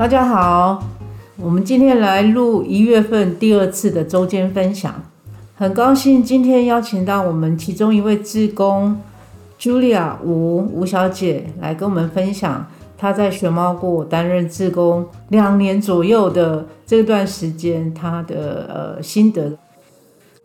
大家好，我们今天来录一月份第二次的周间分享，很高兴今天邀请到我们其中一位志工 Julia 吴吴小姐来跟我们分享她在熊猫谷担任志工两年左右的这段时间她的呃心得。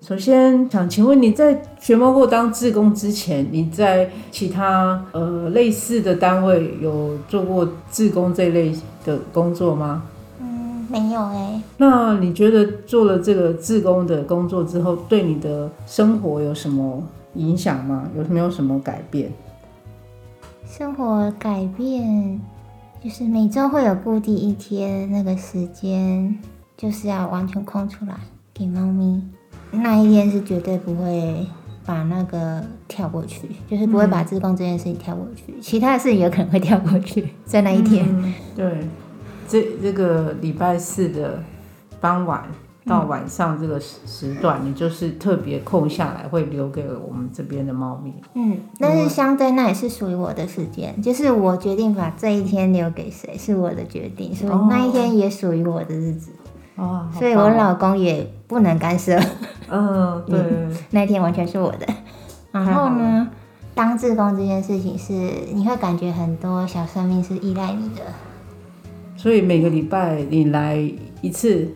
首先想请问你在学猫过当志工之前，你在其他呃类似的单位有做过志工这类的工作吗？嗯，没有哎、那你觉得做了这个志工的工作之后，对你的生活有什么影响吗？有没有什么改变？生活改变就是每周会有固定一天那个时间，就是要完全空出来给猫咪。那一天是绝对不会把那个跳过去，就是不会把自贡这件事情跳过去，其他的事情有可能会跳过去，在那一天。嗯对，这这个礼拜四的傍晚到晚上这个时时段，你就是特别空下来，会留给我们这边的猫咪。嗯，但是相对那也是属于我的时间，就是我决定把这一天留给谁是我的决定，所以哦那一天也属于我的日子，哦，好所以我老公也不能干涉。嗯，对，那一天完全是我的。然后呢，当志工这件事情是你会感觉很多小生命是依赖你的，所以每个礼拜你来一次，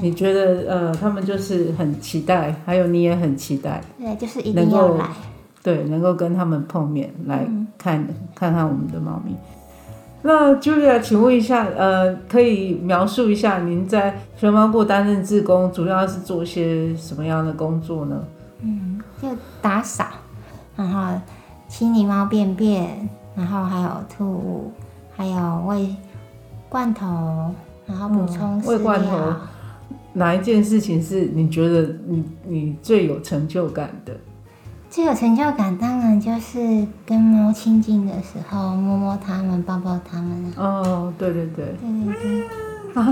你觉得呃，他们就是很期待，还有你也很期待，对，就是一定要来。对，能够跟他们碰面，来嗯看、看看我们的猫咪。那 Julia，请问一下，呃，可以描述一下您在熊猫部担任志工，主要是做些什么样的工作呢？嗯，就打扫，然后清理猫便便，然后还有吐物，还有喂罐头，然后补充喂罐头料。哪一件事情是你觉得你你最有成就感的？最有成就感当然就是跟猫亲近的时候，摸摸它们，抱抱它们啊。哦，对对对，对对对。好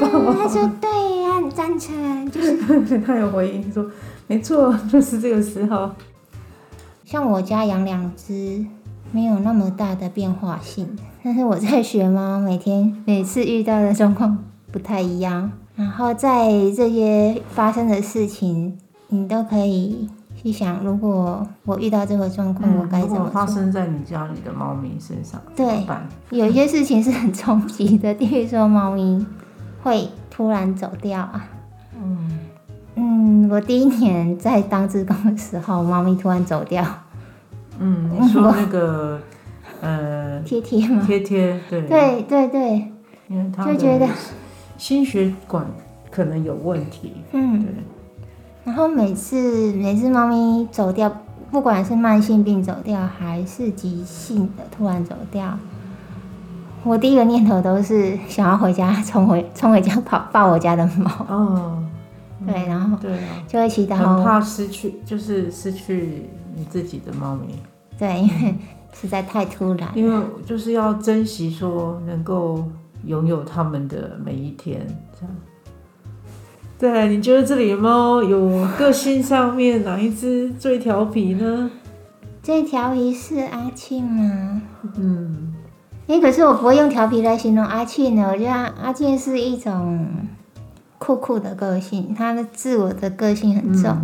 棒哦！他说对呀、你赞成，就是 他有回应说，没错，就是这个时候。像我家养两只，没有那么大的变化性，但是我在学猫，每天每次遇到的状况不太一样，然后在这些发生的事情，你都可以去想，如果我遇到这个状况，我该怎么做？发生在你家里的猫咪身上，对？有一些事情是很冲击的，比如说猫咪会突然走掉啊。嗯，嗯，我第一年在当志工的时候，猫咪突然走掉，嗯，你说那个 呃贴贴吗？贴贴，对，对对对，因为它就觉得心血管可能有问题，嗯。对，然后每次每次猫咪走掉，不管是慢性病走掉还是急性的突然走掉，我第一个念头都是想要回家冲回冲回家抱抱我家的猫，哦，对，然后对啊，就会祈祷。很祷，怕失去，就是失去你自己的猫咪，对，因为实在太突然，因为就是要珍惜说能够拥有他们的每一天，这样。再来，你觉得这里的猫有个性上面哪一只最调皮呢？最调皮是阿庆吗？嗯，诶，可是我不会用调皮来形容阿庆呢，我觉得阿阿庆是一种酷酷的个性，他的自我的个性很重。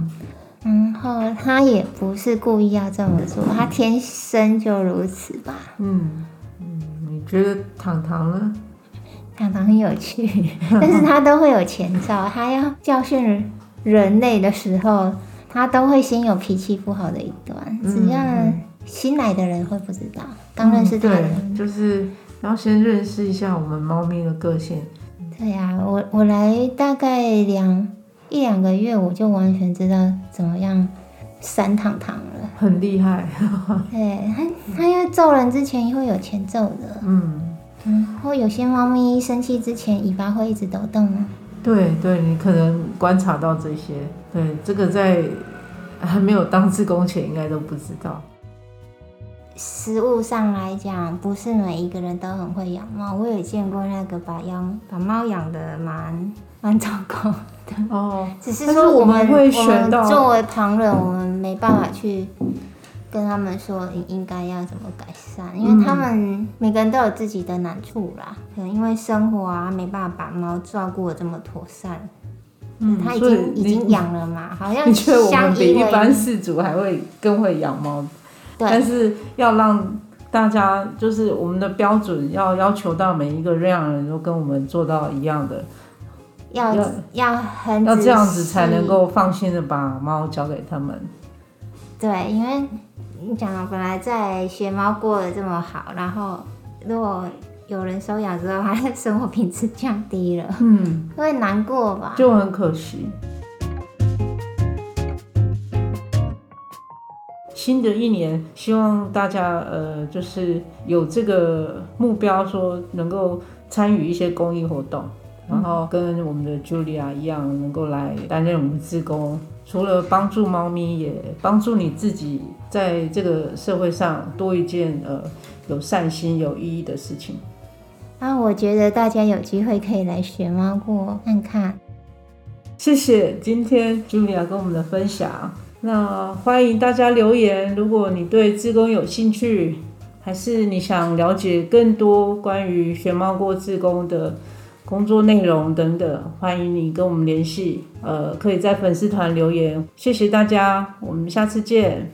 然后他也不是故意要这么做，他天生就如此吧。嗯嗯，你觉得糖糖呢？很有趣，但是他都会有前兆。他要教训人类的时候，他都会先有脾气不好的一段，嗯只要新来的人会不知道，刚认识他的人。嗯对，就是要先认识一下我们猫咪的个性。对呀、我我来大概两一两个月，我就完全知道怎么样扇糖糖了。很厉害，对，他他因为揍人之前会有前奏的。嗯，然后有些猫咪生气之前尾巴会一直抖动啊。对对，你可能观察到这些，对，这个在还没有当志工前应该都不知道。食物上来讲，不是每一个人都很会养猫。我有见过那个把养把猫养的蛮蛮糟糕的，哦，只是说我们会我们选到作为旁人，我们没办法去跟他们说你应该要怎么改善，因为他们每个人都有自己的难处啦，可能因为生活啊没办法把猫照顾的这么妥善。嗯，他已经已经养了嘛，好像你觉得我们比一般饲主还会更会养猫？对，但是要让大家就是我们的标准要要求到每一个认养人都跟我们做到一样的，要要很要这样子才能够放心的把猫交给他们。对，因为你讲本来在学猫过得这么好，然后如果有人收养之后，他的生活品质降低了，嗯，会难过吧？就很可惜。新的一年，希望大家呃，就是有这个目标，说能够参与一些公益活动，然后跟我们的 Julia 一样，能够来担任我们志工。除了帮助猫咪，也帮助你自己，在这个社会上多一件呃有善心、有意义的事情。那我觉得大家有机会可以来学猫过看看。谢谢今天 Julia 跟我们的分享。那欢迎大家留言，如果你对志工有兴趣，还是你想了解更多关于学猫过志工的。工作内容等等，欢迎你跟我们联系。呃，可以在粉丝团留言。谢谢大家，我们下次见。